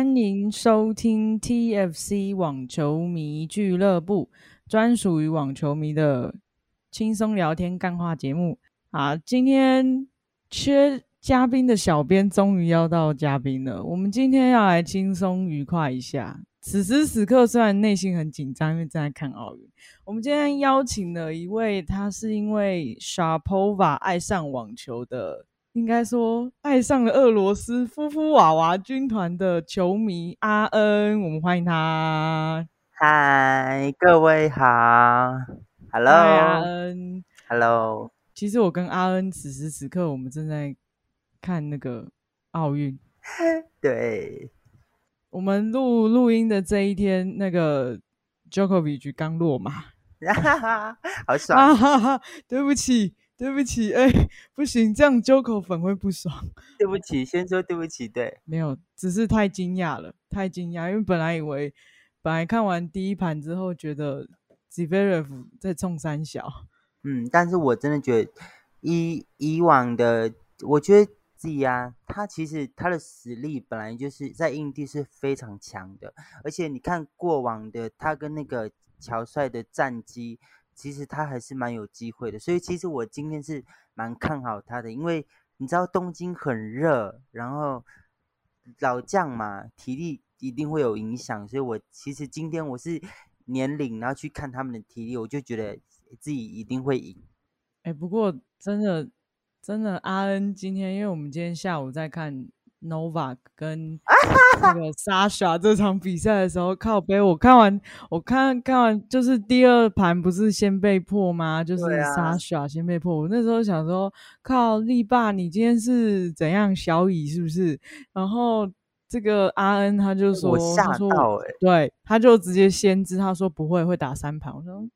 欢迎收听 TFC 网球迷俱乐部，专属于网球迷的轻松聊天干话节目。啊，今天缺嘉宾的小编终于邀到嘉宾了，我们今天要来轻松愉快一下。此时此刻，虽然内心很紧张，因为正在看奥运。我们今天邀请了一位，他是因为 Sharpova 爱上网球的。应该说爱上了俄罗斯夫妇娃娃军团的球迷阿恩，我们欢迎他。嗨，各位好，Hello，阿恩，Hello。其实我跟阿恩此时此刻，我们正在看那个奥运。对，我们录录音的这一天，那个 Djokovic 刚落马，好爽。啊哈哈对不起。对不起，哎，不行，这样揪口粉会不爽。对不起，先说对不起。对，没有，只是太惊讶了，太惊讶，因为本来以为，本来看完第一盘之后，觉得 Zverev 在冲三小。嗯，但是我真的觉得，以以往的，我觉得 Z 啊，他其实他的实力本来就是在印地是非常强的，而且你看过往的他跟那个乔帅的战绩。其实他还是蛮有机会的，所以其实我今天是蛮看好他的，因为你知道东京很热，然后老将嘛，体力一定会有影响，所以我其实今天我是年龄，然后去看他们的体力，我就觉得自己一定会赢。哎，不过真的真的，阿恩今天，因为我们今天下午在看。Nova 跟那个 Sasha 这场比赛的时候，靠背我看完，我看看完就是第二盘不是先被破吗？就是 Sasha 先被破。我那时候想说，靠力霸，你今天是怎样小乙是不是？然后这个阿恩他就说，我吓到哎，对，他就直接先知，他说不会会打三盘。我说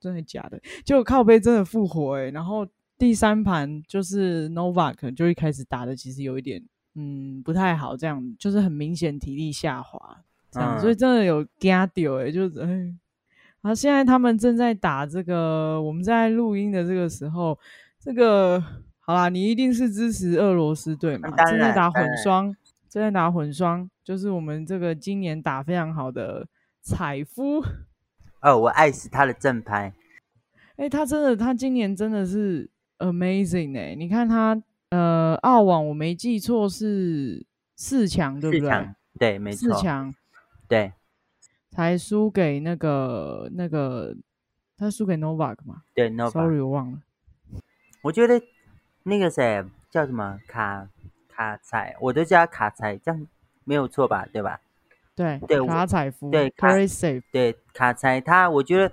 真的假的？就靠背真的复活哎。然后第三盘就是 Nova 可能就一开始打的其实有一点。嗯，不太好，这样就是很明显体力下滑，这样，所以真的有加丢哎，就是哎，然后现在他们正在打这个，我们在录音的这个时候，这个好啦，你一定是支持俄罗斯队嘛？正在打混双，正在打混双，就是我们这个今年打非常好的采夫。哦，我爱死他的正拍，哎，他真的，他今年真的是 amazing 哎，你看他。呃，澳网我没记错是四强，对不对？对，没错。四强，对，才输给那个那个，他输给 Novak 嘛？对，Novak。Sorry，我忘了。我觉得那个谁叫什么卡卡彩，我都叫他卡彩，这样没有错吧？对吧？对对，卡彩夫，对 safe。对，卡彩他，我觉得。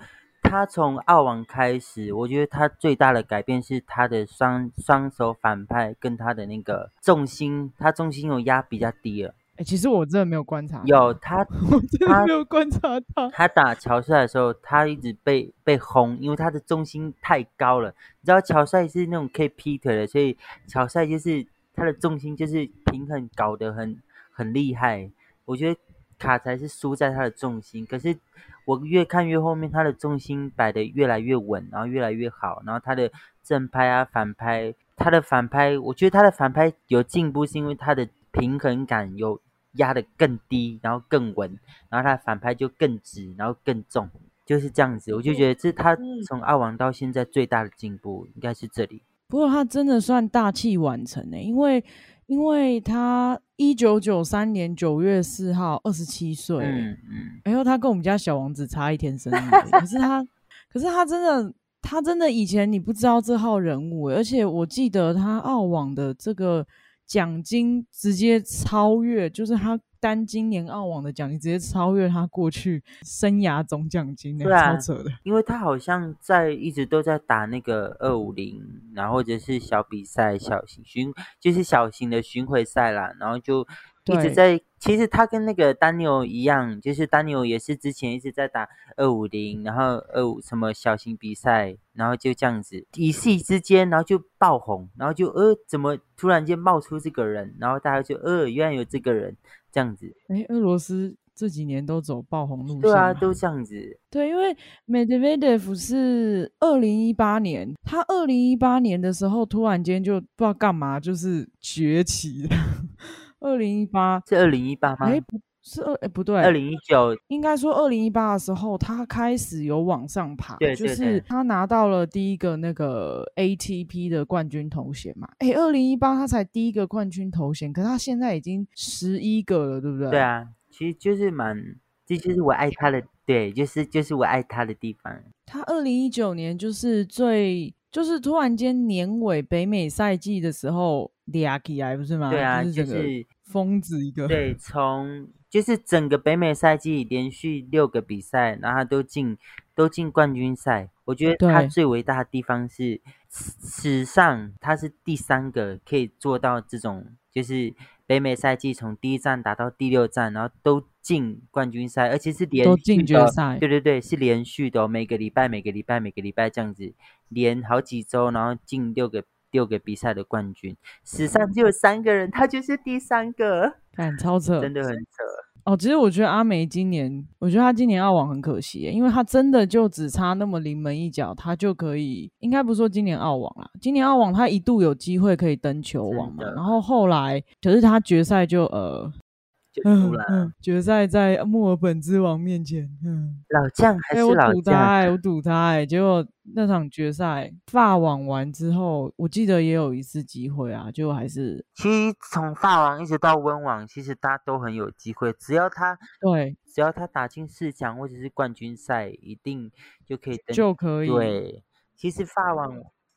他从澳网开始，我觉得他最大的改变是他的双双手反拍跟他的那个重心，他重心有压比较低了。哎，其实我真的没有观察，有 他，我真的没有观察他。他打乔帅的时候，他一直被被轰，因为他的重心太高了。你知道乔帅是那种可以劈腿的，所以乔帅就是他的重心就是平衡搞得很很厉害。我觉得卡才是输在他的重心，可是。我越看越后面，他的重心摆的越来越稳，然后越来越好，然后他的正拍啊、反拍，他的反拍，我觉得他的反拍有进步，是因为他的平衡感有压的更低，然后更稳，然后他的反拍就更直，然后更重，就是这样子。我就觉得这是他从澳网到现在最大的进步，应该是这里。不过他真的算大器晚成呢，因为。因为他一九九三年九月四号二十七岁，嗯嗯，然后他跟我们家小王子差一天生日，可是他，可是他真的，他真的以前你不知道这号人物，而且我记得他澳网的这个奖金直接超越，就是他。单今年澳网的奖金直接超越他过去生涯总奖金，对啊，超扯的。因为他好像在一直都在打那个二五零，然后或者是小比赛、小型巡，就是小型的巡回赛啦，然后就。一直在，其实他跟那个丹尼尔一样，就是丹尼尔也是之前一直在打二五零，然后二五什么小型比赛，然后就这样子一夕之间，然后就爆红，然后就呃怎么突然间冒出这个人，然后大家就呃原来有这个人这样子。哎，俄罗斯这几年都走爆红路线，对啊，都这样子。对，因为 Medvedev 是二零一八年，他二零一八年的时候突然间就不知道干嘛，就是崛起了。二零一八是二零一八吗？哎，不是二哎不对，二零一九应该说二零一八的时候，他开始有往上爬，对对就是他拿到了第一个那个 ATP 的冠军头衔嘛。哎，二零一八他才第一个冠军头衔，可是他现在已经十一个了，对不对？对。啊，其实就是蛮，这就是我爱他的，对，就是就是我爱他的地方。他二零一九年就是最，就是突然间年尾北美赛季的时候俩起来，不是吗？对啊，就是疯子一个。对，从就是整个北美赛季连续六个比赛，然后他都进都进冠军赛。我觉得他最伟大的地方是史史上他是第三个可以做到这种，就是北美赛季从第一站打到第六站，然后都进冠军赛，而且是连都续的哦进决赛对对对，是连续的、哦，每个礼拜每个礼拜每个礼拜这样子连好几周，然后进六个六个比赛的冠军，史上只有三个人，他就是第三个。看超扯，真的很扯。哦，其实我觉得阿梅今年，我觉得她今年澳网很可惜，因为她真的就只差那么临门一脚，她就可以，应该不是说今年澳网啦，今年澳网她一度有机会可以登球网嘛然后后来，可是她决赛就呃，就输了。嗯，决赛在墨尔本之王面前，嗯，老将还是老赌他哎、将，我赌他哎、结果那场决赛法网完之后，我记得也有一次机会啊，就还是其实从法网一直到温网，其实大家都很有机会，只要他对只要他打进四强或者是冠军赛，一定就可以登。就可以，对，其实法网，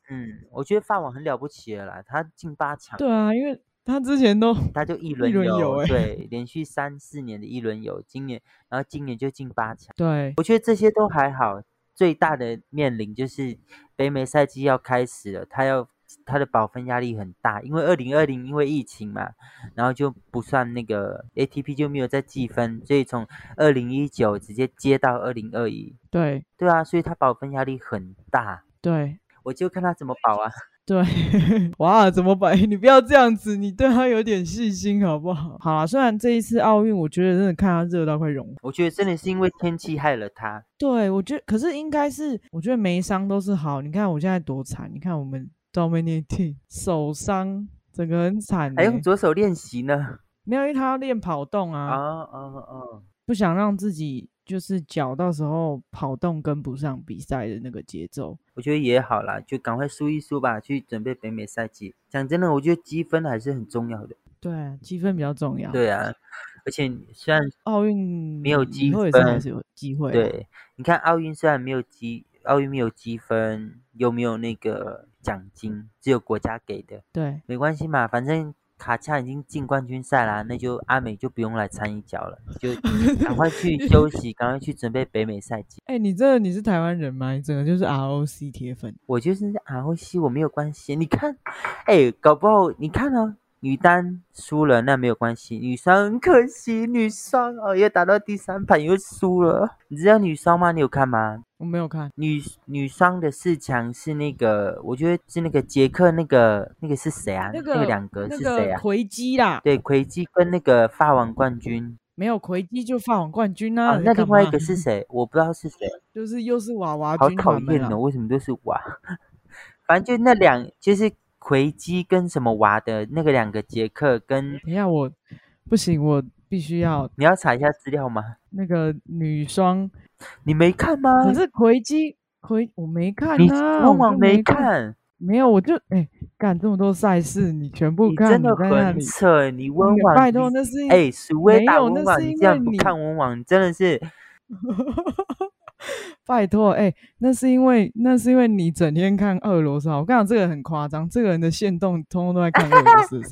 嗯，我觉得法网很了不起了啦，他进八强，对啊，因为他之前都他就一轮游，对，连续三四年的一轮游，今年然后今年就进八强。对我觉得这些都还好，最大的面临就是北美赛季要开始了，他要他的保分压力很大，因为二零二零因为疫情嘛，然后就不算那个 ATP 就没有再计分，所以从二零一九直接接到二零二一，对对啊，所以他保分压力很大，对。我就看他怎么保啊。对，哇，怎么办？你不要这样子，你对他有点细心好不好？好啦，虽然这一次奥运，我觉得真的看他热到快融化。我觉得真的是因为天气害了他，对，我觉得，可是应该是，我觉得没伤都是好。你看我现在多惨，你看我们 Dominic 手伤，整个很惨还用欸。左手练习呢。没有，因为他要练跑动啊，啊啊啊，不想让自己就是脚到时候跑动跟不上比赛的那个节奏。我觉得也好啦，就赶快输一输吧，去准备北美赛季。讲真的，我觉得积分还是很重要的。对啊，积分比较重要。，对啊，而且虽然 奥运没有以积后也是还是有机会。，对，你看奥运虽然没有积，奥运没有积分，又没有那个奖金，只有国家给的，对，没关系嘛，反正卡恰已经进冠军赛啦，那就阿美就不用来掺一脚了，就 赶快去休息，赶快去准备北美赛季。哎、你真的你是台湾人吗？你整个就是 ROC 铁粉。我就是 ROC，我没有关系，你看，哎，搞不好你看哦，女单输了那没有关系，女双很可惜，女双哦又打到第三盘又输了。你知道女双吗？你有看吗？我没有看，女女双的四强是那个，我觉得是那个捷克那个那个是谁啊？那个两个是谁啊？个奎基啦，对，奎基跟那个法网冠军没有奎基就法网冠军啊。那另外一个是谁？我不知道是谁，就是又是娃娃好讨厌哦，为什么都是娃？反正就那两，就是奎基跟什么娃的那个两个杰克跟，等一下我不行，我必须要你要查一下资料吗？那个女双，你没看吗？可是奎基奎我没看你啊，往往我就没，没看，没有，我就哎干这么多赛事，你全部你看，真的在那很里，扯，你温你网，拜托，那是因哎，苏威没有那打温网，是因你这样不为你看温网，你真的是。拜托，哎、那是因为那是因为你整天看俄罗斯啊。我跟你讲，这个很夸张，这个人的线动通通都在看俄罗斯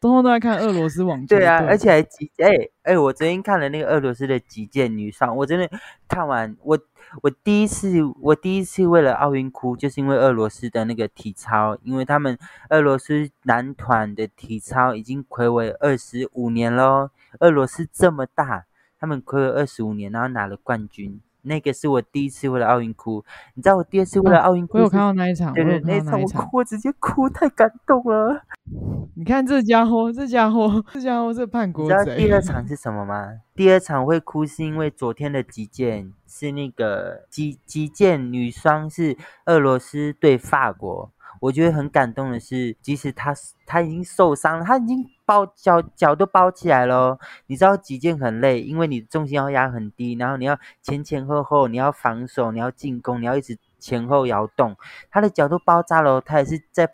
通通都在看俄罗斯网球对啊，而且还击哎哎，我昨天看了那个俄罗斯的击剑女双，我真的看完，我我第一次我第一次为了奥运哭，就是因为俄罗斯的那个体操，因为他们俄罗斯男团的体操已经暌违二十五年喽，俄罗斯这么大，他们暌违二十五年，然后拿了冠军。那个是我第一次为了奥运哭，你知道我第二次为了奥运哭是我有看到那一场，对对，那一场我。哭，我直接哭，太感动了。你看这家伙，这家伙，这家伙是叛国你知道第。二场 是什么吗？第二场会哭是因为昨天的击剑是那个击击剑女双是俄罗斯对法国。我觉得很感动的是，即使他他已经受伤了，他已经包脚脚都包起来喽。你知道击剑很累，因为你重心要压很低，然后你要前前后后，你要防守，你要进攻，你要一直前后摇动。他的脚都包扎了，他也是在。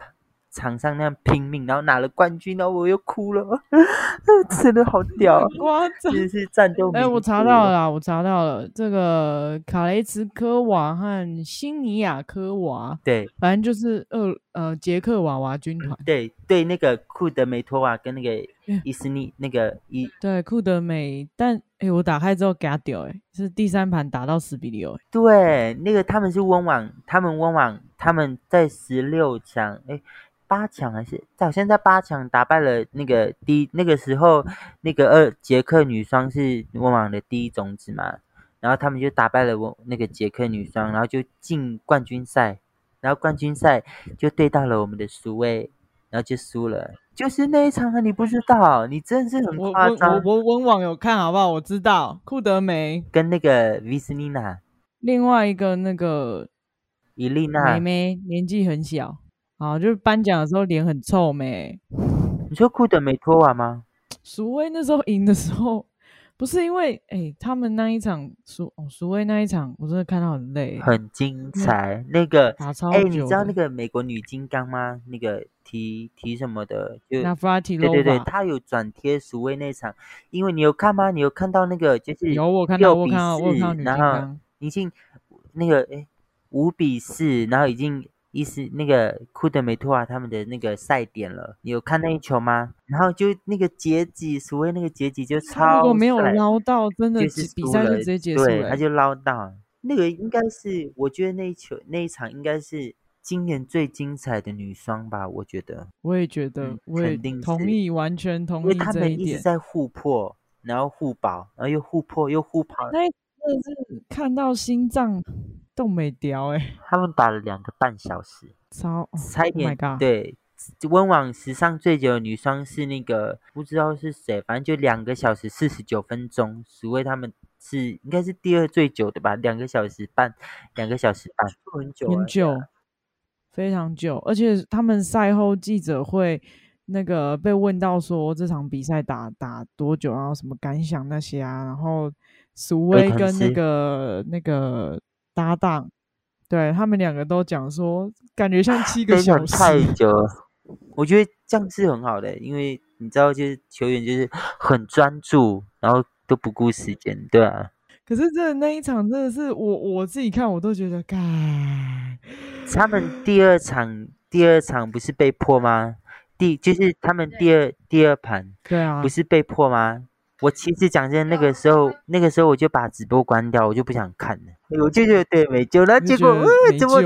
场上那样拼命，然后拿了冠军，然后我又哭了，真的好屌，哇！这是战斗。哎，我查到了，我查到了，这个卡雷茨科娃和辛尼亚科娃，对，反正就是呃呃捷克娃娃军团，对对，那个库德梅托娃跟那个伊斯尼那个伊，对库德梅，但哎，我打开之后给他丢，哎，是第三盘打到十比六，对，那个他们是温网，他们温网，他们在十六强，哎。八强还是好像在八强打败了那个第那个时候那个二捷克女双是温网的第一种子嘛，然后他们就打败了我那个捷克女双，然后就进冠军赛，然后冠军赛就对到了我们的苏威，然后就输了，就是那一场啊！你不知道，你真的是很夸张。我我温网有看好不好？我知道库德梅跟那个维斯妮娜，另外一个那个伊丽娜妹妹年纪很小。啊，就是颁奖的时候脸很臭没？你说库德没脱完吗？苏威那时候赢的时候，不是因为哎，他们那一场苏哦，苏威那一场我真的看到很累，很精彩。那个打超哎，你知道那个美国女金刚吗？那个提提什么的？就那弗拉提对对对，他有转贴苏威那场，因为你有看吗？你有看到那个就是有我看到我看到我看到女金刚，已经那个哎五比四，然后已经。意思那个库德梅托啊，他们的那个赛点了，你有看那一球吗？然后就那个结局，所谓那个结局就超，如果没有捞到，真的是比赛就直接结束了。对，他就捞到那个，应该是我觉得那一球那一场应该是今年最精彩的女双吧？我觉得，我也觉得，我也同意，完全同意。因为他们一直在互破，然后互保，然后又互破又互跑。那真的是看到心脏。都没掉哎！他们打了两个半小时，超差一点。对，温网史上最久的女双是那个不知道是谁，反正就两个小时四十九分钟。所谓他们是应该是第二最久的吧？两个小时半，两个小时半，很久，很久，非常久。而且他们赛后记者会那个被问到说这场比赛打打多久，然后什么感想那些啊，然后苏威跟那个那个。搭档，对他们两个都讲说，感觉像七个小时。太久了，我觉得这样是很好的，因为你知道，就是球员就是很专注，然后都不顾时间，对啊。可是这那一场真的是我我自己看，我都觉得，该他们第二场第二场不是被迫吗？第就是他们第二第二盘，对啊，不是被迫吗？我其实讲真，那个时候，那个时候我就把直播关掉，我就不想看了。我就觉得对没救了，结果呃，怎么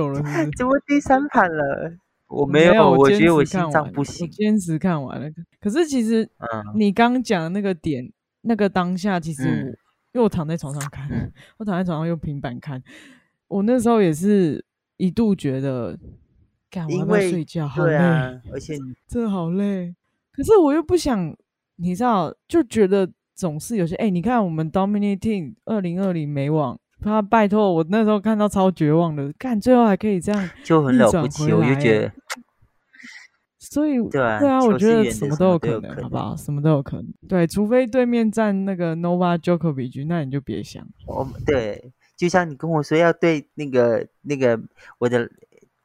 怎么第三盘了？我没有，我觉得我心脏不行。坚持看完了，可是其实，嗯，你刚讲的那个点，那个当下，其实我因为我躺在床上看，我躺在床上用平板看，我那时候也是一度觉得，干我要睡觉，好累，而且真的好累。可是我又不想，你知道，就觉得。总是有些哎，你看我们 Dominating 二零二零美网，他拜托我那时候看到超绝望的，看最后还可以这样，就很了不起，我就觉得，所以对啊，对啊，我觉得什么都有可能，好不好？什么都有可能，对，除非对面站那个 Nova Djokovic，那你就别想。我对，就像你跟我说要对那个那个我的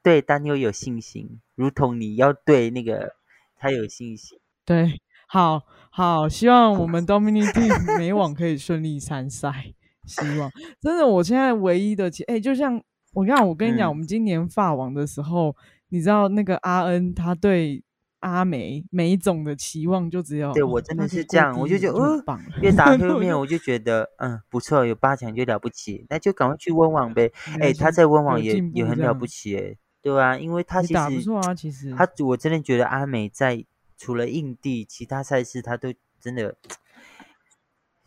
对丹妞有信心，如同你要对那个他有信心，对。好好，希望我们 Dominic 美网可以顺利参赛。希望真的，我现在唯一的，哎，就像我看，我跟你讲，我们今年法网的时候，你知道那个阿恩他对阿梅梅总的期望就只有，对我真的是这样，我就觉得，嗯，越打后面我就觉得，嗯，不错，有八强就了不起，那就赶快去温网呗。哎，他在温网也也很了不起，哎，对啊，因为他其实打不错啊，其实他我真的觉得阿美在。除了印地，其他赛事他都真的，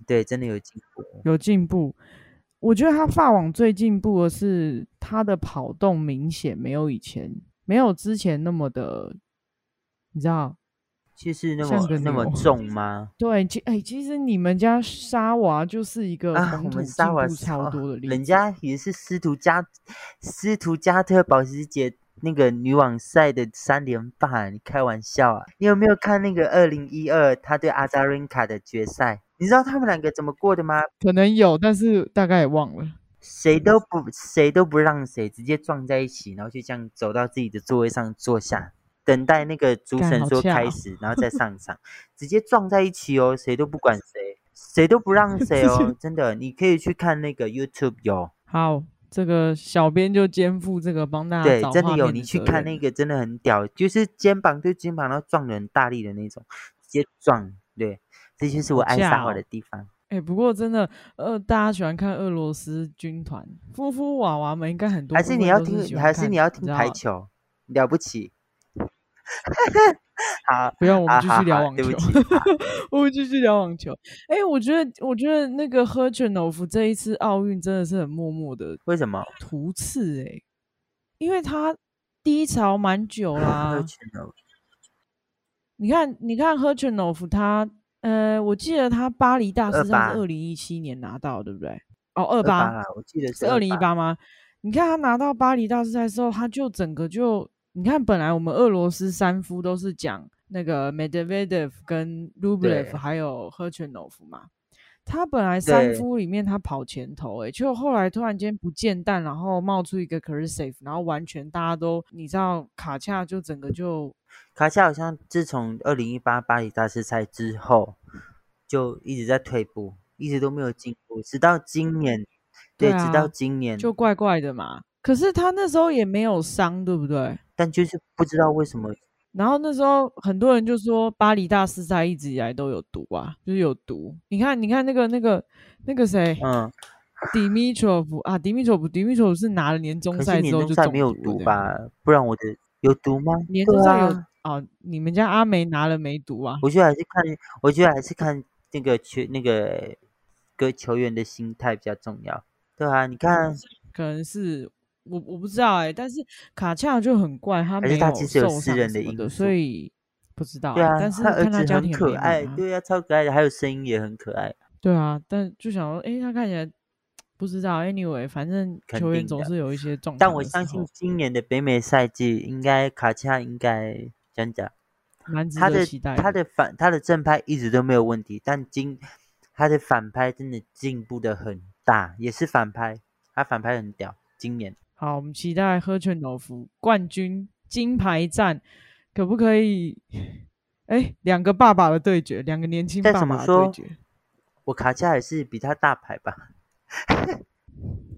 对，真的有进步，有进步。我觉得他发网最进步的是他的跑动明显没有以前，没有之前那么的，你知道，其实那么那么重吗？对，其哎，其实你们家沙娃就是一个啊，我们沙娃超多的，人家也是斯图加斯图加特保时捷。那个女网赛的三连霸，你开玩笑啊？你有没有看那个二零一二他对阿扎伦卡的决赛？你知道他们两个怎么过的吗？可能有，但是大概也忘了。谁都不谁都不让谁，直接撞在一起，然后就这样走到自己的座位上坐下，等待那个主审说开始，然后再上 场，直接撞在一起哦，谁都不管谁，谁都不让谁哦，真的，你可以去看那个 YouTube 有。好，这个小编就肩负这个帮大家对，找真的有，你去看那个真的很屌，就是肩膀对肩膀，然后撞的很大力的那种，直接撞，对，这就是我爱撒谎哦的地方。哎、不过真的，呃，大家喜欢看俄罗斯军团，夫妇娃娃们应该很多还是你要听，还是你要听排球，了不起。好，不要，我们继续聊网球对不。起，我们继续聊网球。哎、我觉得，我觉得那个赫全诺夫这一次奥运真的是很默默的为什么？突刺哎、因为他低潮蛮久啦、你看，你看赫全诺夫他，呃，我记得他巴黎大师赛是二零一七年拿到，对不对？哦，二二八啦，我记得是二零一八吗？你看他拿到巴黎大师赛的时候，他就整个就，你看本来我们俄罗斯三夫都是讲那个 Medvedev 跟 Rublev 还有赫全诺夫嘛，他本来三夫里面他跑前头、欸，就后来突然间不见蛋，然后冒出一个 k r s a f 然后完全大家都你知道卡恰就整个就卡恰好像自从二零一八巴黎大师赛之后，就一直在退步，一直都没有进步，直到今年，对，对直到啊今年，就怪怪的嘛。可是他那时候也没有伤，对不对？但就是不知道为什么，然后那时候很多人就说巴黎大师赛一直以来都有毒啊，就是有毒。你看，你看那个那个那个谁，嗯，，Dimitrov 啊，，Dimitrov，Dimitrov 是拿了年终赛之后就没有毒吧？不然我的有毒吗？年终赛有啊啊？你们家阿梅拿了没毒啊？我觉得还是看，我觉得还是看那个球那个个球员的心态比较重要。对啊，你看，可能是我我不知道哎、但是卡恰就很怪，他还是他没有其实有私受伤人的所以不知道、对啊，但是他儿子很看家庭可爱，啊，对啊，超可爱的，还有声音也很可爱。对啊，但就想说，诶，他看起来不知道，anyway，反正球员总是有一些状况。但我相信今年的北美赛季，应该卡恰应该真的，蛮值他的得期待他的反他的正拍一直都没有问题，但今他的反拍真的进步的很大，也是反拍，他反拍很屌。今年好，我们期待喝全诺夫冠军金牌战，可不可以？哎，两个爸爸的对决，两个年轻爸爸的对决，我卡恰也是比他大牌吧？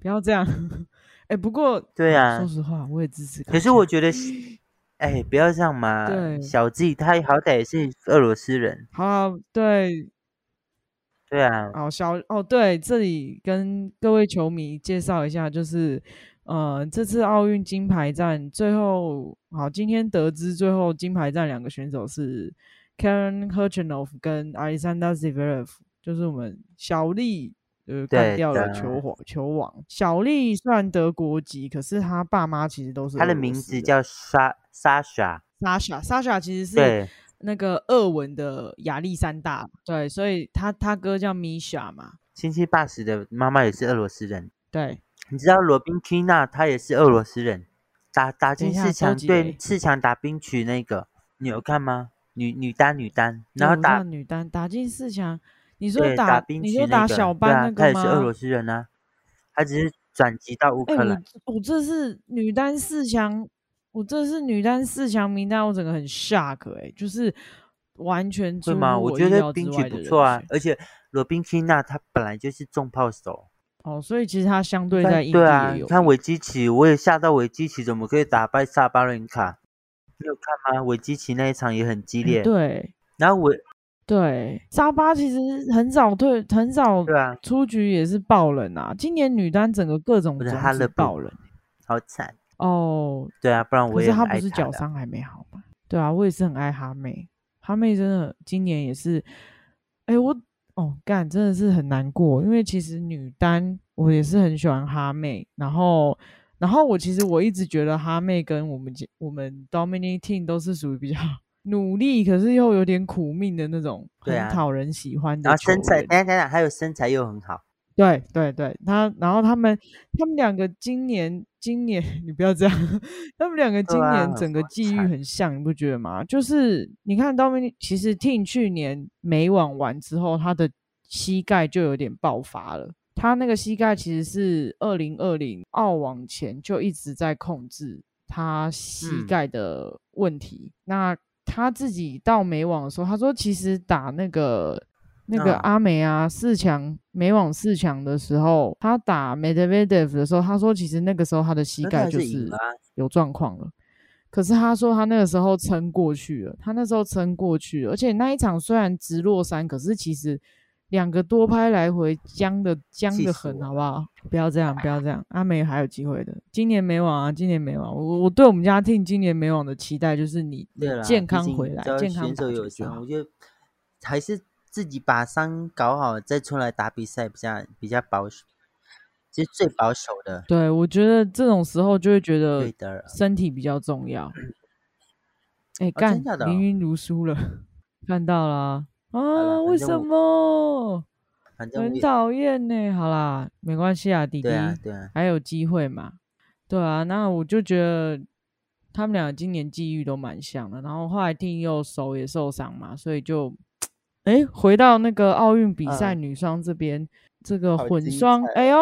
不要这样。哎，不过 对啊说，实话，我也支持。可是我觉得，哎，不要这样嘛，对小 G 他好歹也是俄罗斯人，好，对，对啊，哦，小哦，对，这里跟各位球迷介绍一下，就是呃，这次奥运金牌战最后，好，今天得知最后金牌战两个选手是 Karen Khachanov 跟 Alexander Zverev，就是我们小丽呃干掉了球王球王。小丽虽然德国籍，可是她爸妈其实都是他的名字叫莎莎莎，Sasha Sasha，其实是那个俄文的亚历山大，对，所以他他哥叫 Misha 嘛，七七八十的妈妈也是俄罗斯人。对。你知道罗宾曲娜他也是俄罗斯人，打打进四强，对四强打冰曲那个，你有看吗？女女单女单，然后打女单打进四强，你说对打冰你说打曲那个，对啊，小班那个他也是俄罗？斯人啊，他只是转籍到乌哎、克兰。我我这是女单四强，我这是女单四强名单，我整个很 shock 哎、就是完全对吗？我觉得冰曲不错啊，而且罗宾曲娜她本来就是重炮手。哦，所以其实他相对在印对啊，你看维基奇，我也吓到维基奇怎么可以打败萨巴伦卡？你有看吗？维基奇那一场也很激哎烈。对然后我，对，沙巴其实很早退，很早对啊，出局也是爆冷啊，今年女单整个各种我的种子哈勒布爆冷好惨。哦，对啊，不然我可是他不是脚伤还没好吗？对啊，我也是很爱哈妹，哈妹真的今年也是，哎、我哦干真的是很难过，因为其实女单我也是很喜欢哈妹，然后然后我其实我一直觉得哈妹跟我们我们 Dominic Team 都是属于比较 努力，可是又有点苦命的那种，很讨人喜欢然的然后身材，等下等下，还有身材又很好。对对对，他然后他们他们两个今年今年 你不要这样，他们两个今年整个际遇很像，你不觉得吗？就是你看 Dominic，其实 Team 去年美网完之后，他的膝盖就有点爆发了。他那个膝盖其实是二零二零澳网前就一直在控制他膝嗯盖的问题。那他自己到美网的时候，他说其实打那个那个嗯阿梅啊四强美网四强的时候，他打 Medvedev 的时候，他说其实那个时候他的膝盖就是有状况了。可是他说他那个时候撑过去了，他那时候撑过去了，而且那一场虽然直落三，可是其实两个多拍来回僵的僵的很，好不好？不要这样，不要这样，阿美还有机会的。今年美网啊，今年美网，我我对我们家 team 今年美网的期待就是你健康回来健康打选手有我。觉得还是自己把伤搞好再出来打比赛比较比较保守，其实最保守的。对，我觉得这种时候就会觉得，身体比较重要。哎、哦干真假的哦林云如输了，看到了啊？为什么？很讨厌呢。好啦，没关系啊，弟弟，对啊对啊，还有机会嘛。对啊，那我就觉得他们俩今年际遇都蛮像的。然后后来听又手也受伤嘛，所以就哎回到那个奥运比赛嗯女双这边，这个混双，彩哎呦，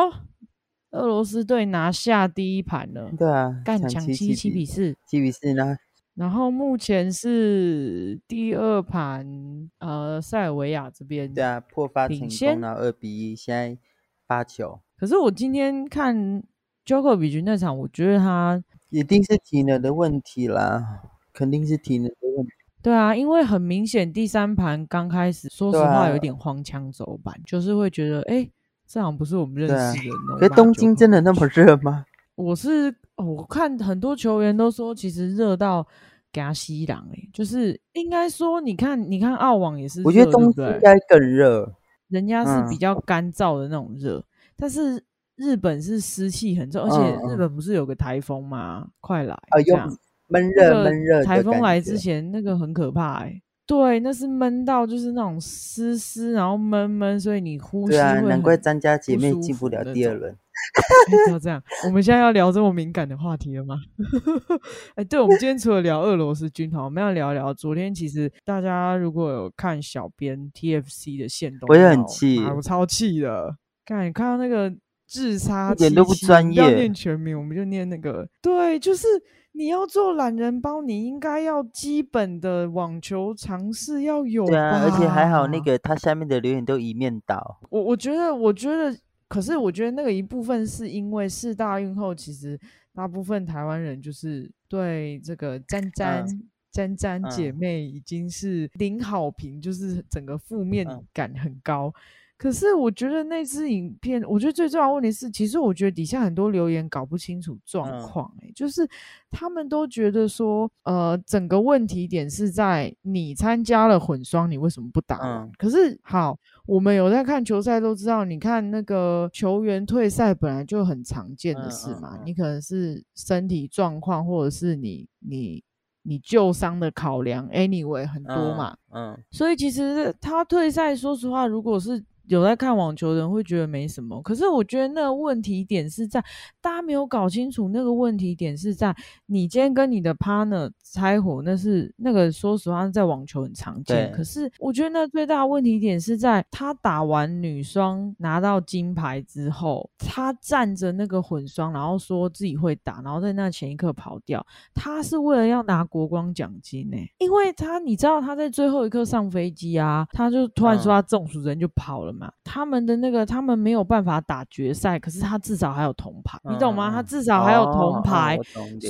俄罗斯队拿下第一盘了，对啊，干抢七抢七七比四。七比四呢，然后目前是第二盘，呃，塞尔维亚这边。对啊，破发成功，然后二比一，现在八球，可是我今天看 Djokovic 那场，我觉得他，一定是体能的问题啦，肯定是体能的问题。对啊，因为很明显第三盘刚开始，说实对话有啊点荒腔走板，就是会觉得，哎，这好像不是我们认识的 Novak 可是东京真的那么热吗？我是哦我看很多球员都说，其实热到给他吸狼哎、就是应该说，你看，你看澳网也是，我觉得东京应该更热。人家是比嗯较干燥的那种热，但是日本是湿气很重，而且日本不是有个台风吗？快来啊，有这闷热个闷热台风来之前那个很可怕哎、对，那是闷到就是那种湿湿，然后闷闷，所以你呼吸对啊，会难怪张家姐妹进不了第二轮。要这样，我们现在要聊这么敏感的话题了吗？哎，对，我们今天除了聊俄罗斯军团，我们要聊聊昨天。其实大家如果有看小编 TFC 的线动，我也很妈气我超气的。看，你看到那个自杀，一点都不专不要念全名，我们就念那个。对，就是你要做懒人包，你应该要基本的网球常识要有对啊，而且还好那吧个他下面的留言都一面倒。我我觉得，我觉得，可是我觉得那个一部分是因为四大运后，其实大部分台湾人就是对这个詹詹、詹詹姐嗯妹已经是零好评，就是整个负面嗯感很高。可是我觉得那支影片，我觉得最重要的问题是，其实我觉得底下很多留言搞不清楚状嗯。况、欸，就是他们都觉得说，呃，整个问题点是在你参加了混双，你为什么不打？嗯。可是好，我们有在看球赛都知道，你看那个球员退赛本来就很常见的嗯事嘛，你可能是身体状况，或者是你你你旧伤的考量，anyway 很多嗯嘛，嗯，所以其实他退赛，说实话，如果是有在看网球的人会觉得没什么，可是我觉得那个问题点是在大家没有搞清楚，那个问题点是在你今天跟你的 partner 拆伙，那是那个说实话在网球很常见，可是我觉得那最大的问题点是在他打完女双拿到金牌之后，他站着那个混双，然后说自己会打，然后在那前一刻跑掉，他是为了要拿国光奖金呢、因为他你知道他在最后一刻上飞机啊，他就突然说嗯。他中暑人就跑了嘛。他们的那个他们没有办法打决赛，可是他至少还有铜牌，你懂吗？嗯他至少还有铜牌，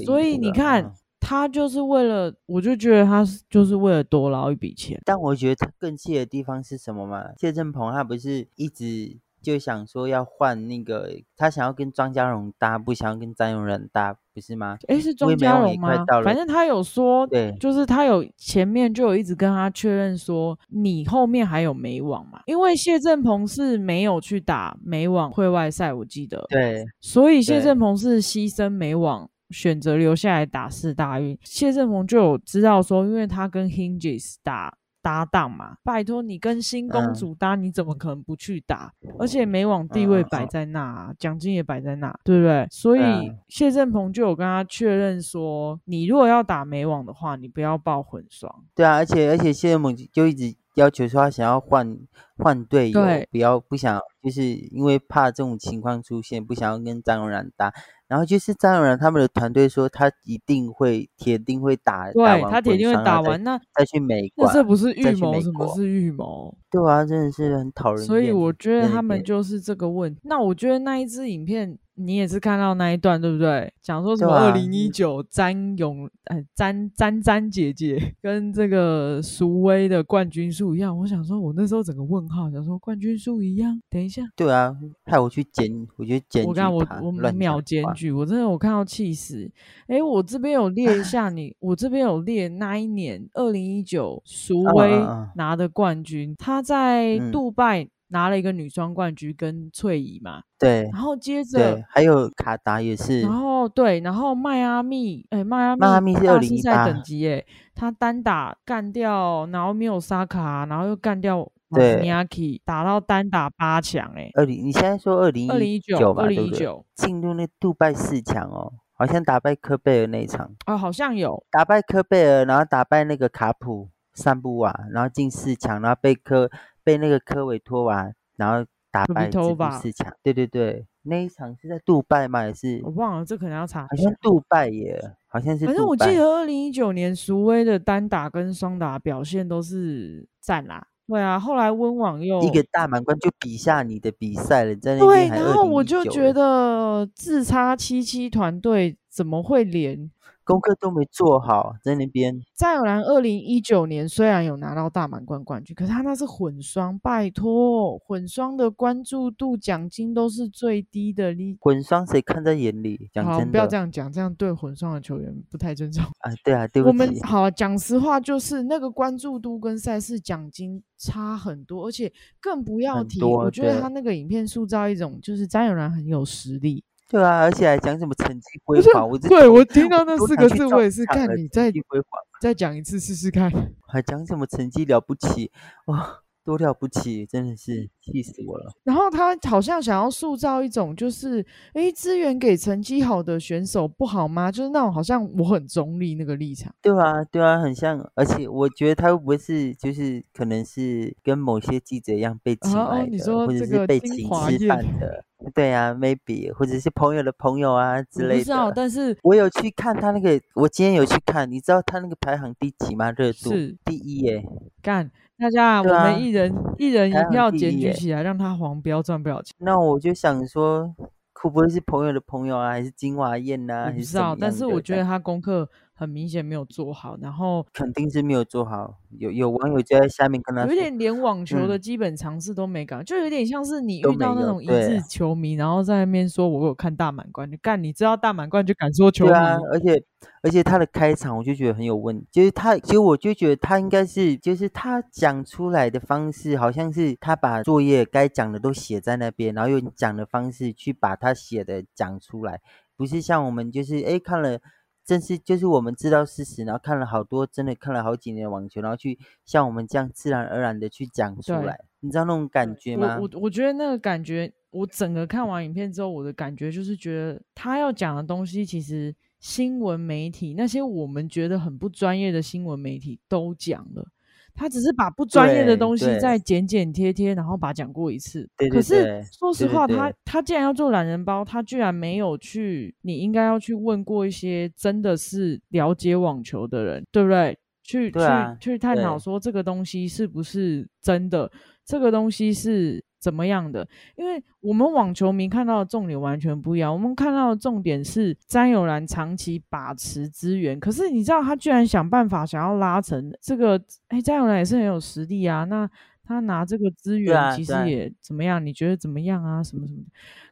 所以你看。嗯他就是为了，我就觉得他就是为了多捞一笔钱。但我觉得他更气的地方是什么嘛？谢振鹏他不是一直就想说要换那个，他想要跟庄家荣搭，不想要跟张永仁搭，不是吗？诶，是威庄家荣吗反正他有说，对就是他有前面就有一直跟他确认说，你后面还有美网嘛？因为谢振鹏是没有去打美网会外赛，我记得，对，所以谢振鹏是牺牲美网，选择留下来打四大运。谢振鹏就有知道说，因为他跟 Hinges 打搭档嘛。拜托你跟新公嗯主搭，你怎么可能不去打？而且美网地位摆在那啊，奖金也摆在那，对不对？所以谢振鹏就有跟他确认说，你如果要打美网的话，你不要报混双。对啊，而且而且谢振鹏就一直要求说他想要换换队友，不要不想，就是因为怕这种情况出现，不想要跟张永然打。然后就是张永然他们的团队说他一定会铁定会打，打对完他铁定会打完，那再去美那国。这不是预谋，什么是预谋？对啊，真的是很讨人厌。所以我觉得他们就是这个问题。那我觉得那一支影片你也是看到那一段对不对？讲说什么二零一九詹永哎詹詹詹姐姐跟这个苏威的冠军数一样，我想说我那时候整个问号，想说冠军数一样，等一下。对啊，害我去检，我觉得检我看我我乱秒检举，我真的我看到气死。哎，我这边有列一下你，我这边有列那一年二零一九苏嗯威拿的冠军，他在嗯杜拜拿了一个女双冠军跟翠怡嘛，对然后接着对，还有卡达也是然，后对，然后迈阿密，哎，迈阿密迈阿密是二零赛2018等级，哎，他单打干掉，然后没有沙卡，然后又干掉对 n i a k 打到单打八强，哎，二零，你现在说二零二零一九，吧，二？零一九，进入那杜拜四强哦，好像打败科贝尔那一场，哦，好像有，打败科贝尔，然后打败那个卡普桑布瓦，然后进四强，然后被科被那个科维托娃，然后打败止步托瓦四强。对对对，那一场是在杜拜吗？还是我忘了，这可能要查好。像杜拜耶，好像是反正我记。得二零一九年苏威的单打跟双打表现都是赞啦。对啊，后来温网又一个大满贯就比下你的比赛了，在那对，然后我就2019觉得自差七七团队怎么会连功课都没做好，在那边再有兰二零一九年虽然有拿到大满贯冠军，可是他那是混双，拜托，混双的关注度奖金都是最低的。你混双谁看在眼里？讲好，真不要这样讲，这样对混双的球员不太尊重。啊，对啊，对不我们，好讲实话，就是那个关注度跟赛事奖金差很多，而且更不要提，我觉得他那个影片塑造一种就是詹友然很有实力。对啊，而且还讲什么成绩辉煌，我这对我听到那四个字，我也是看你再绩辉煌，再讲一次试试看。还讲什么成绩了不起哇，多了不起，真的是气死我了。然后他好像想要塑造一种，就是诶，资源给成绩好的选手不好吗？就是那种好像我很中立那个立场。对啊，对啊，很像，而且我觉得他会不会是就是可能是跟某些记者一样被请哦来的，你说或者这个金是被请吃饭的？对啊，maybe 或者是朋友的朋友啊之类不知道，的。但是我有去看他那个，我今天有去看，你知道他那个排行第几吗？热度是第一耶。干大家啊，我们一人一人一票检举起来，让他黄标赚不了钱。那我就想说，会不会是朋友的朋友啊，还是金华宴呐、不知道，但是我觉得他功课很明显没有做好，然后肯定是没有做好。有有网友就在下面跟他说，有点连网球的嗯基本常识都没搞，就有点像是你遇到那种一对致球迷，然后在那边说我有看大满贯，你干你知道大满贯就敢说球迷，对啊，而且而且他的开场我就觉得很有问题，就是他，其实我就觉得他应该是，就是他讲出来的方式，好像是他把作业该讲的都写在那边，然后用讲的方式去把他写的讲出来，不是像我们就是哎看了。正是就是我们知道事实，然后看了好多，真的看了好几年的网球，然后去像我们这样自然而然的去讲出来，你知道那种感觉吗？我我我觉得那个感觉，我整个看完影片之后，我的感觉就是觉得他要讲的东西，其实新闻媒体那些我们觉得很不专业的新闻媒体都讲了。他只是把不专业的东西再剪剪贴贴，然后把它讲过一次。对可是说实话，他对他既然要做懒人包，他居然没有去，你应该要去问过一些真的是了解网球的人，对不对？去啊去去探讨说这个东西是不是真的，这个东西是怎么样的？因为我们网球迷看到的重点完全不一样，我们看到的重点是詹友兰长期把持资源，可是你知道他居然想办法想要拉成这个，哎，詹友兰也是很有实力啊，那他拿这个资源其实也怎么样？你觉得怎么样啊？什么什么的？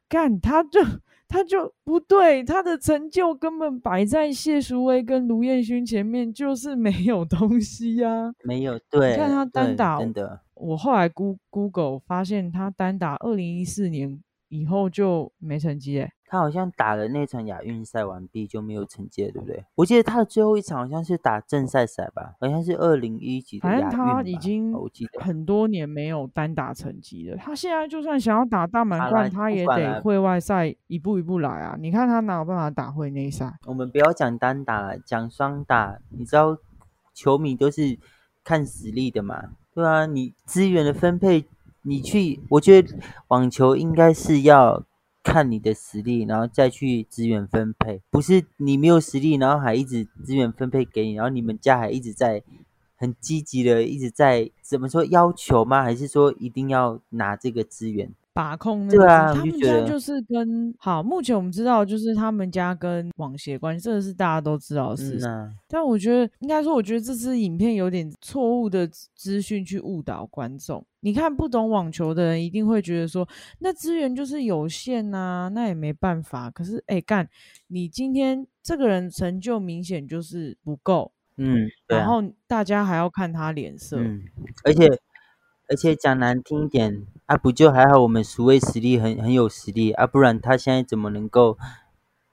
干他就他就不对，他的成就根本摆在谢淑薇跟卢彦勋前面，就是没有东西呀、没有对，看他单打真的我后来 Goo- Google 发现他单打二零一四年以后就没成绩哎，他好像打了那场亚运赛完毕就没有成绩了，对不对？我记得他的最后一场好像是打正赛赛吧，好像是二零一几的反正亚运吧。他已经很多年没有单打成绩了。他现在就算想要打大满贯，他也得会外赛一步一步来啊。你看他哪有办法打会内赛？我们不要讲单打了，讲双打。你知道球迷都是看实力的嘛？对啊，你资源的分配，你去，我觉得网球应该是要看你的实力，然后再去资源分配，不是你没有实力，然后还一直资源分配给你，然后你们家还一直在很积极的一直在怎么说要求吗？还是说一定要拿这个资源？把控那对个他们家就是跟好，目前我们知道就是他们家跟网协关系，这个是大家都知道的事情。但我觉得应该说，我觉得这支影片有点错误的资资讯去误导观众。你看，不懂网球的人一定会觉得说，那资源就是有限呐、那也没办法。可是，哎，干，你今天这个人成就明显就是不够，嗯，对啊。然后大家还要看他脸色。嗯，而且而且讲难听一点啊，不就还好我们苏威实力很很有实力啊，不然他现在怎么能够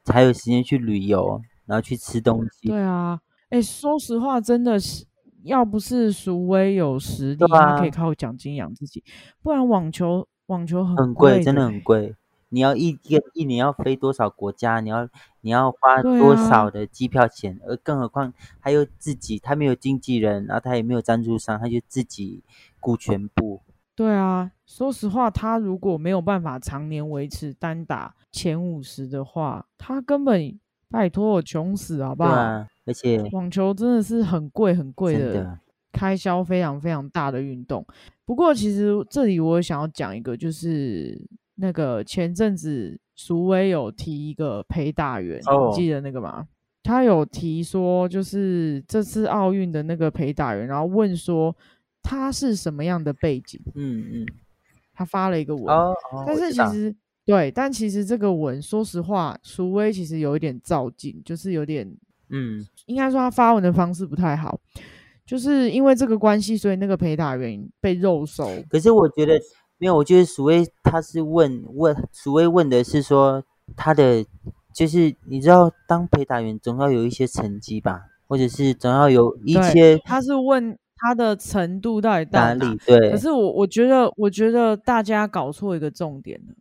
才有时间去旅游，然后去吃东西？对啊，哎，说实话，真的是，要不是苏威有实力，对他可以啊靠奖金养自己，不然网球网球很很贵，真的的很贵。你要一一年要飞多少国家？你要你要花多少啊的机票钱？而更何况还有自己，他没有经纪人，然后他也没有赞助商，他就自己顾全部。对啊，说实话，他如果没有办法常年维持单打前五十的话，他根本拜托我穷死好不好？而且网球真的是很贵很贵的，开销非常非常大的运动。不过其实这里我想要讲一个，就是那个前阵子苏威有提一个陪打员，哦你记得那个吗？他有提说，就是这次奥运的那个陪打员，然后问说他是什么样的背景，嗯嗯，他发了一个文，哦哦，但是其实对，但其实这个文，说实话，苏威其实有一点照进，就是有点嗯。应该说他发文的方式不太好，就是因为这个关系，所以那个陪打员被肉收。可是我觉得没有，我觉得苏威他是问问苏威问的是说他的就是你知道当陪打员总要有一些成绩吧，或者是总要有一些他是问他的程度到底到哪哪里对可是我我觉得，我觉得大家搞错一个重点了。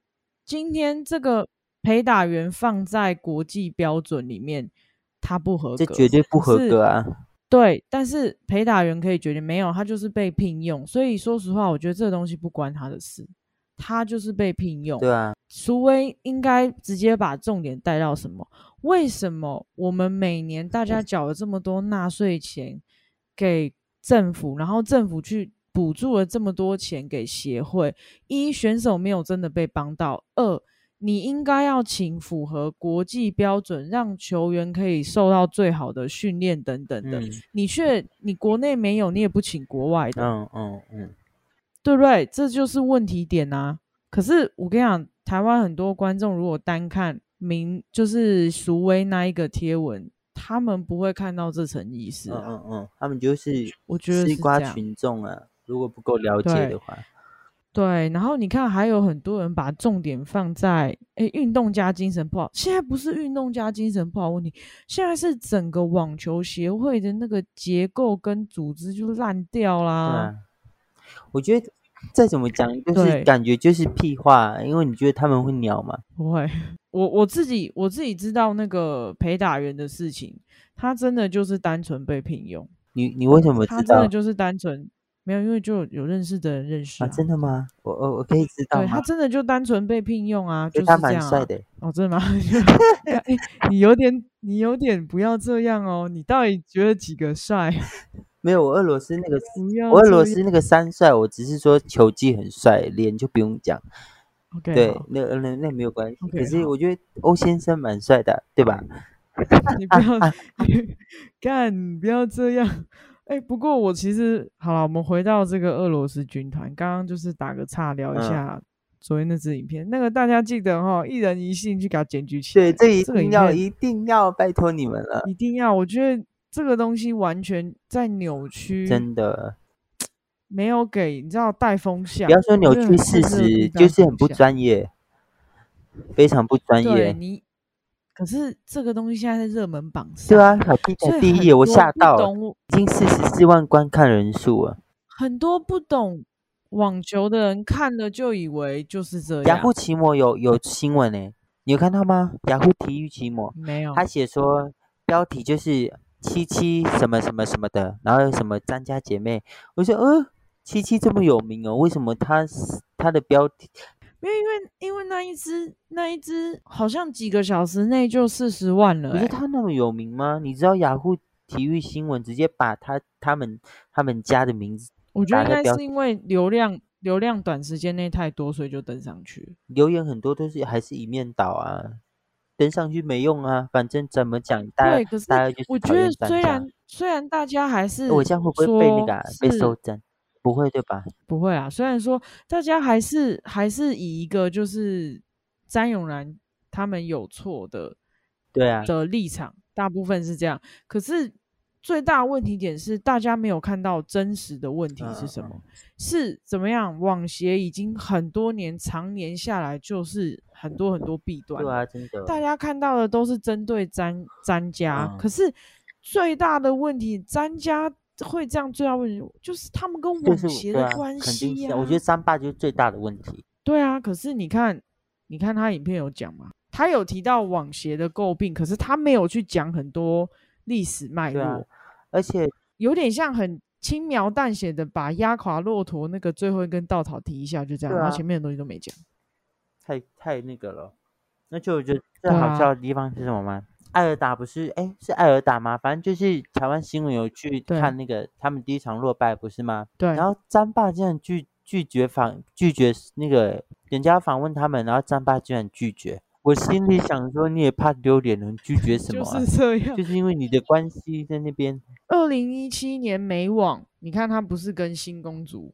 今天这个陪打员放在国际标准里面，他不合格，这绝对不合格啊！对，但是陪打员可以决定没有，他就是被聘用。所以说实话，我觉得这个东西不关他的事，他就是被聘用。对啊，苏威应该直接把重点带到什么？为什么我们每年大家缴了这么多纳税钱给政府，然后政府去补助了这么多钱给协会？一选手没有真的被帮到，二你应该要请符合国际标准，让球员可以受到最好的训练等等的。嗯你却你国内没有，你也不请国外的，嗯嗯嗯，对不对？这就是问题点啊。可是我跟你讲，台湾很多观众如果单看明就是苏威那一个贴文，他们不会看到这层意思嗯啊。嗯嗯，他们就是我觉得西瓜群众啊，如果不够了解的话，对，然后你看，还有很多人把重点放在诶运动加精神不好。现在不是运动加精神不好问题，现在是整个网球协会的那个结构跟组织就烂掉对啦。啊，我觉得再怎么讲，就是感觉就是屁话，因为你觉得他们会鸟吗？不会，我我自己我自己知道那个陪打员的事情，他真的就是单纯被聘用，你你为什么知道他真的就是单纯没有，因为就有有认识的人认识啊？真的吗？我我我可以知道对他？真的就单纯被聘用啊，就是这样、啊。蛮帅的欸，哦，真的吗？哎你有点，你有点不要这样哦。你到底觉得几个帅？没有，我俄罗斯那个我俄罗斯那个三帅，我只是说球技很帅，脸就不用讲。OK，对，那那那没有关系。可是我觉得欧先生蛮帅的，对吧？你不要 你干，你不要这样。哎、不过我其实好了，我们回到这个俄罗斯军团，刚刚就是打个岔聊一嗯下昨天那支影片，那个大家记得哈，一人一信去给他检举起来。对，这一定要一定要拜托你们了，一定要，我觉得这个东西完全在扭曲，真的。没有给你知道带风向。不要说扭曲事实，就是很不专业。非常不专业。你，可是这个东西现在在热门榜上，对啊，小 P 在第一页，我吓到，已经四十四万观看人数了。很多不懂网球的人看了就以为就是这样。雅虎奇摩有有新闻呢，你有看到吗？雅虎体育奇摩没有，他写说标题就是七七什么什么什么的，然后什么张家姐妹，我说呃，七七这么有名哦，为什么他他的标题？因为因为因为那一只那一只好像几个小时内就四十万了。可是他那么有名吗？你知道雅虎体育新闻直接把他他们他们家的名字。我觉得应该是因为流量流量短时间内太多，所以就登上去。留言很多都是还是一面倒啊，登上去没用啊，反正怎么讲，对，可是我觉得虽然虽然大家还是我这样会不会被那个被收针？不会对吧？不会啊，虽然说大家还是还是以一个就是詹永然他们有错的，对啊的立场，大部分是这样，可是。最大问题点是，大家没有看到真实的问题是什么？是怎么样？网协已经很多年、常年下来，就是很多很多弊端。对啊，真的。大家看到的都是针对詹詹家，可是最大的问题，詹家会这样最大问题就是他们跟网协的关系呀。我觉得三霸就是最大的问题。对啊，可是你看，你看他影片有讲吗？他有提到网协的诟病，可是他没有去讲很多。历史脉络，而且有点像很轻描淡写的把压垮骆驼那个最后一根稻草提一下，就这样，然后前面的东西都没讲，太太那个了。那就我觉得最好笑的地方是什么吗？艾尔达不是哎，是艾尔达吗？反正就是台湾新闻有去看那个他们第一场落败不是吗？对。然后张爸竟然拒拒绝访拒绝那个人家访问他们，然后张爸居然拒绝。我心里想说，你也怕丢脸，能拒绝什么？就是这样，就是因为你的关系在那边。二零一七年美网，你看他不是跟新公主？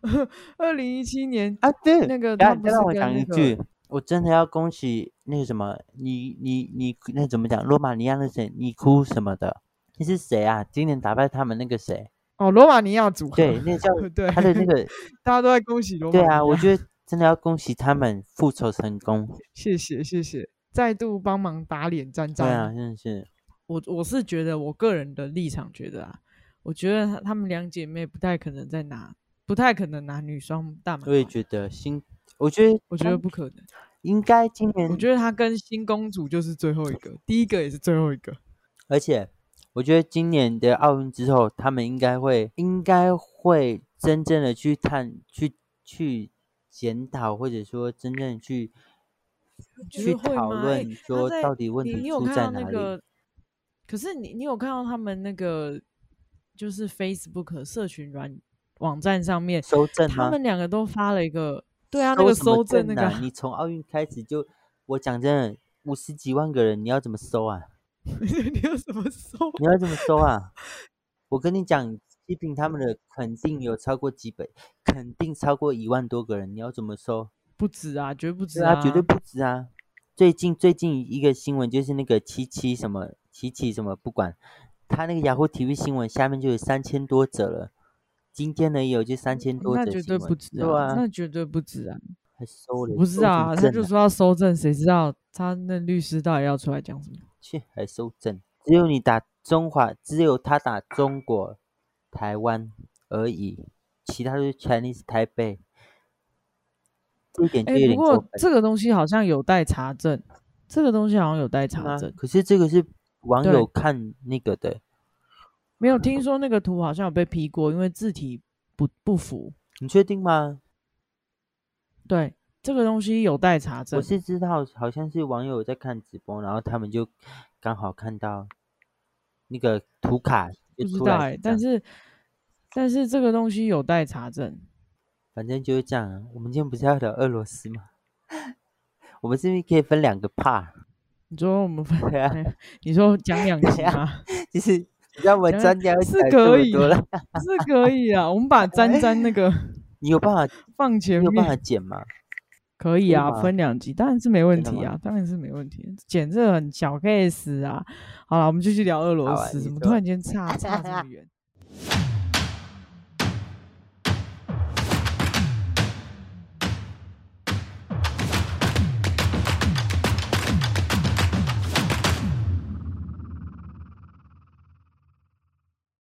二零一七年啊，对，那个他不是跟那个？我真的要恭喜那个什么，你你你那怎么讲？罗马尼亚那谁？你哭什么的？你是谁啊？今年打败他们那个谁？哦，罗马尼亚组合。对，那叫 对他的那个，大家都在恭喜罗马。对啊，我觉得。真的要恭喜他们复仇成功，谢谢谢谢，再度帮忙打脸战战。对啊，真的是我我是觉得我个人的立场觉得啊，我觉得他们两姐妹不太可能再拿，不太可能拿女双大满。我也觉得新，我觉得我觉得不可能，应该今年我觉得她跟新公主就是最后一个，第一个也是最后一个。而且我觉得今年的奥运之后，他们应该会应该会真正的去探去去。检讨或者说真正去去讨论，说到底问题出在哪里？可是你你有看到他们那个就是 Facebook 社群软网站上面收证他们两个都发了一个，对啊，那个搜证那个，你从奥运开始就，我讲真的，五十几万个人，你要怎么搜啊？你要怎么搜？你要怎么搜啊？我跟你讲。批评他们的肯定有超过几百，肯定超过一万多个人。你要怎么收？不止啊，绝不止啊，绝对不止啊！最近最近一个新闻就是那个七七什么七七什么，不管他那个雅虎体育新闻下面就有三千多则了。今天呢也有就三千多则，那绝对不止啊，那绝对不止啊！还收了？不是啊，他就说要收证，谁知道他那律师到底要出来讲什么？切，还收证？只有你打中华，只有他打中国。台湾而已，其他都是 Chinese 台北。这一点就有点不过这个东西好像有待查证，这个东西好像有待查证。可是这个是网友看那个的，没有听说那个图好像有被批过，因为字体不不符。你确定吗？对，这个东西有待查证。我是知道，好像是网友在看直播，然后他们就刚好看到那个图卡。不知道哎，但是但是这个东西有待查证。反正就是这样。我们今天不是要聊俄罗斯吗？我们是不是可以分两个 part？你说我们分？你说讲两集吗？就是让我沾加是可以的，是可以啊。我们把沾沾那个，你有办法放前面？有办法剪吗？可以啊，分两集当然是没问题啊，当然是没问题。简直很小 case 啊。好了，我们继续聊俄罗斯。怎么突然间差差这么远？